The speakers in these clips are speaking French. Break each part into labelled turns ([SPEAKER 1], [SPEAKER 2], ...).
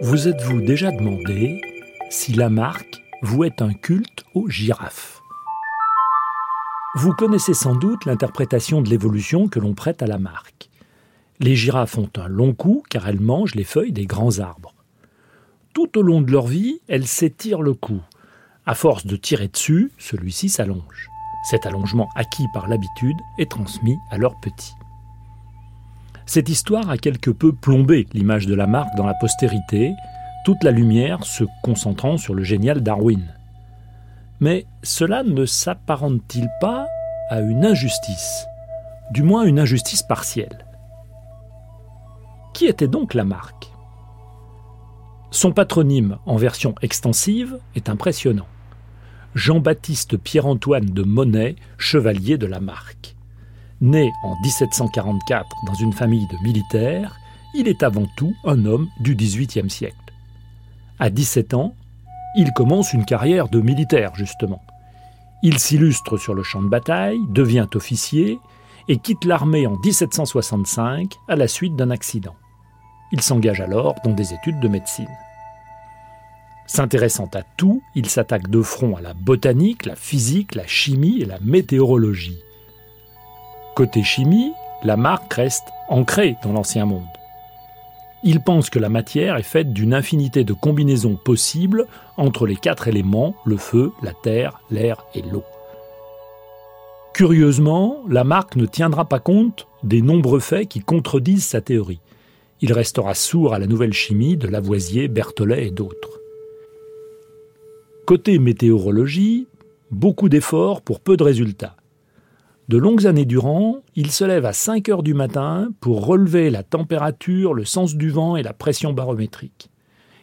[SPEAKER 1] Vous êtes-vous déjà demandé si Lamarck vouait un culte aux girafes? Vous connaissez sans doute l'interprétation de l'évolution que l'on prête à Lamarck. Les girafes ont un long cou car elles mangent les feuilles des grands arbres. Tout au long de leur vie, elles s'étirent le cou. À force de tirer dessus, celui-ci s'allonge. Cet allongement acquis par l'habitude est transmis à leurs petits. Cette histoire a quelque peu plombé l'image de Lamarck dans la postérité, toute la lumière se concentrant sur le génial Darwin. Mais cela ne s'apparente-t-il pas à une injustice, du moins une injustice partielle? Qui était donc Lamarck Son patronyme en version extensive est impressionnant. Jean-Baptiste Pierre-Antoine de Monet, chevalier de Lamarck. Né en 1744 dans une famille de militaires, il est avant tout un homme du XVIIIe siècle. À 17 ans, il commence une carrière de militaire, justement. Il s'illustre sur le champ de bataille, devient officier et quitte l'armée en 1765 à la suite d'un accident. Il s'engage alors dans des études de médecine. S'intéressant à tout, il s'attaque de front à la botanique, la physique, la chimie et la météorologie. Côté chimie, Lamarck reste ancré dans l'ancien monde. Il pense que la matière est faite d'une infinité de combinaisons possibles entre les quatre éléments, le feu, la terre, l'air et l'eau. Curieusement, Lamarck ne tiendra pas compte des nombreux faits qui contredisent sa théorie. Il restera sourd à la nouvelle chimie de Lavoisier, Berthollet et d'autres. Côté météorologie, beaucoup d'efforts pour peu de résultats. De longues années durant, il se lève à 5 heures du matin pour relever la température, le sens du vent et la pression barométrique.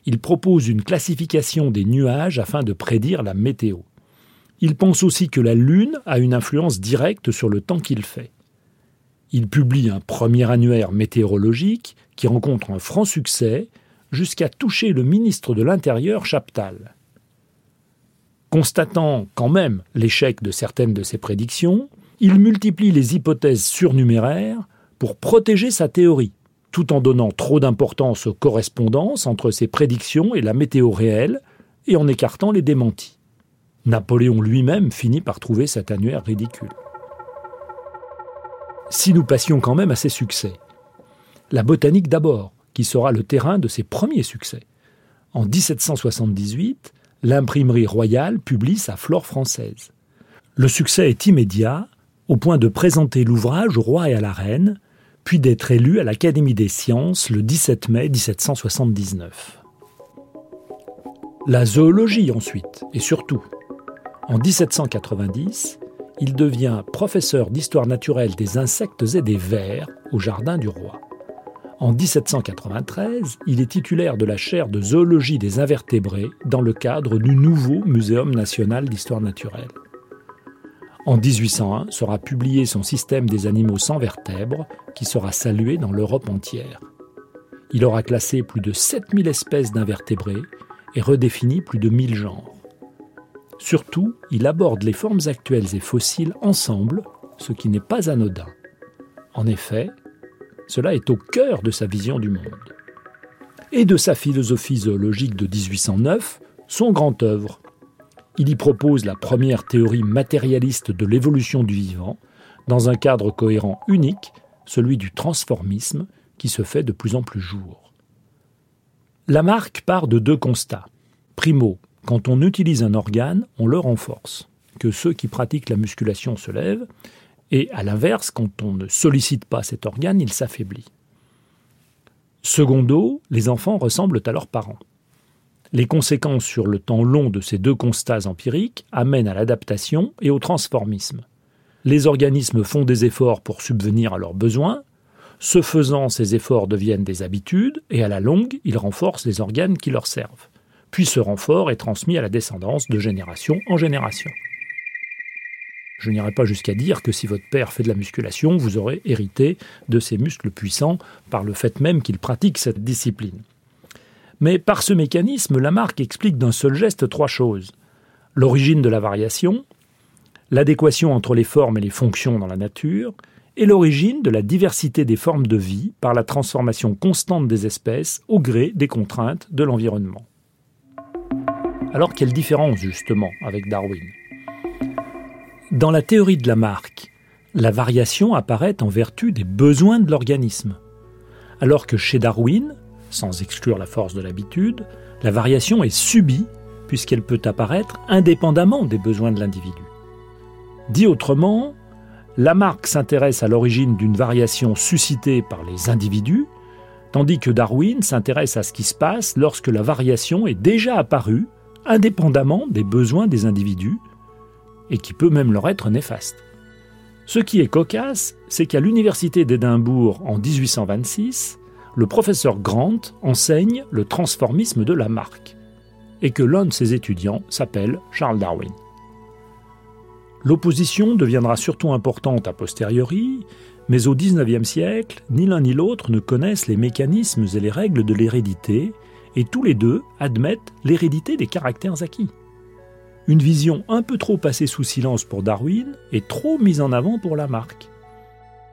[SPEAKER 1] Il propose une classification des nuages afin de prédire la météo. Il pense aussi que la Lune a une influence directe sur le temps qu'il fait. Il publie un premier annuaire météorologique qui rencontre un franc succès jusqu'à toucher le ministre de l'Intérieur Chaptal. Constatant quand même l'échec de certaines de ses prédictions, il multiplie les hypothèses surnuméraires pour protéger sa théorie, tout en donnant trop d'importance aux correspondances entre ses prédictions et la météo réelle, et en écartant les démentis. Napoléon lui-même finit par trouver cet annuaire ridicule. Si nous passions quand même à ses succès. La botanique d'abord, qui sera le terrain de ses premiers succès. En 1778, l'imprimerie royale publie sa flore française. Le succès est immédiat au point de présenter l'ouvrage au roi et à la reine, puis d'être élu à l'Académie des sciences le 17 mai 1779. La zoologie ensuite, et surtout. En 1790, il devient professeur d'histoire naturelle des insectes et des vers au Jardin du Roi. En 1793, il est titulaire de la chaire de zoologie des invertébrés dans le cadre du nouveau Muséum national d'histoire naturelle. En 1801 sera publié son système des animaux sans vertèbres, qui sera salué dans l'Europe entière. Il aura classé plus de 7000 espèces d'invertébrés et redéfini plus de 1000 genres. Surtout, il aborde les formes actuelles et fossiles ensemble, ce qui n'est pas anodin. En effet, cela est au cœur de sa vision du monde. Et de sa philosophie zoologique de 1809, son grand œuvre, il y propose la première théorie matérialiste de l'évolution du vivant, dans un cadre cohérent unique, celui du transformisme, qui se fait de plus en plus jour. Lamarck part de deux constats. Primo, quand on utilise un organe, on le renforce, que ceux qui pratiquent la musculation se lèvent, et à l'inverse, quand on ne sollicite pas cet organe, il s'affaiblit. Secondo, les enfants ressemblent à leurs parents. Les conséquences sur le temps long de ces deux constats empiriques amènent à l'adaptation et au transformisme. Les organismes font des efforts pour subvenir à leurs besoins. Ce faisant, ces efforts deviennent des habitudes et à la longue, ils renforcent les organes qui leur servent. Puis ce renfort est transmis à la descendance de génération en génération. Je n'irai pas jusqu'à dire que si votre père fait de la musculation, vous aurez hérité de ses muscles puissants par le fait même qu'il pratique cette discipline. Mais par ce mécanisme, Lamarck explique d'un seul geste trois choses. L'origine de la variation, l'adéquation entre les formes et les fonctions dans la nature, et l'origine de la diversité des formes de vie par la transformation constante des espèces au gré des contraintes de l'environnement. Alors quelle différence justement avec Darwin? Dans la théorie de Lamarck, la variation apparaît en vertu des besoins de l'organisme, alors que chez Darwin, sans exclure la force de l'habitude, la variation est subie puisqu'elle peut apparaître indépendamment des besoins de l'individu. Dit autrement, Lamarck s'intéresse à l'origine d'une variation suscitée par les individus, tandis que Darwin s'intéresse à ce qui se passe lorsque la variation est déjà apparue, indépendamment des besoins des individus, et qui peut même leur être néfaste. Ce qui est cocasse, c'est qu'à l'université d'Édimbourg en 1826, le professeur Grant enseigne le transformisme de Lamarck, et que l'un de ses étudiants s'appelle Charles Darwin. L'opposition deviendra surtout importante a posteriori, mais au XIXe siècle, ni l'un ni l'autre ne connaissent les mécanismes et les règles de l'hérédité, et tous les deux admettent l'hérédité des caractères acquis. Une vision un peu trop passée sous silence pour Darwin et trop mise en avant pour Lamarck.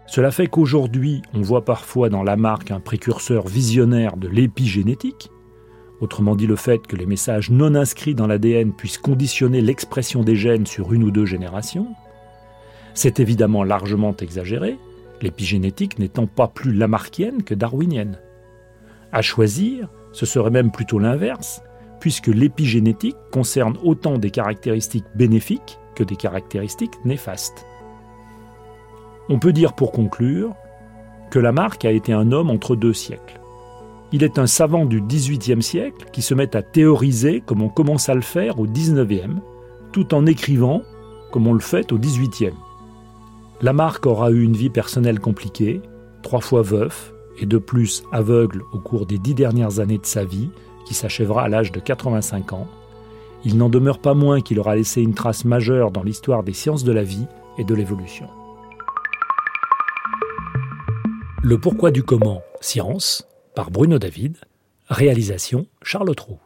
[SPEAKER 1] Cela fait qu'aujourd'hui, on voit parfois dans Lamarck un précurseur visionnaire de l'épigénétique, autrement dit le fait que les messages non inscrits dans l'ADN puissent conditionner l'expression des gènes sur une ou deux générations. C'est évidemment largement exagéré, l'épigénétique n'étant pas plus lamarckienne que darwinienne. À choisir, ce serait même plutôt l'inverse, puisque l'épigénétique concerne autant des caractéristiques bénéfiques que des caractéristiques néfastes. On peut dire pour conclure que Lamarck a été un homme entre deux siècles. Il est un savant du XVIIIe siècle qui se met à théoriser comme on commence à le faire au XIXe, tout en écrivant comme on le fait au XVIIIe. Lamarck aura eu une vie personnelle compliquée, trois fois veuf, et de plus aveugle au cours des dix dernières années de sa vie, qui s'achèvera à l'âge de 85 ans. Il n'en demeure pas moins qu'il aura laissé une trace majeure dans l'histoire des sciences de la vie et de l'évolution. Le pourquoi du comment, science, par Bruno David, réalisation Charles Trou.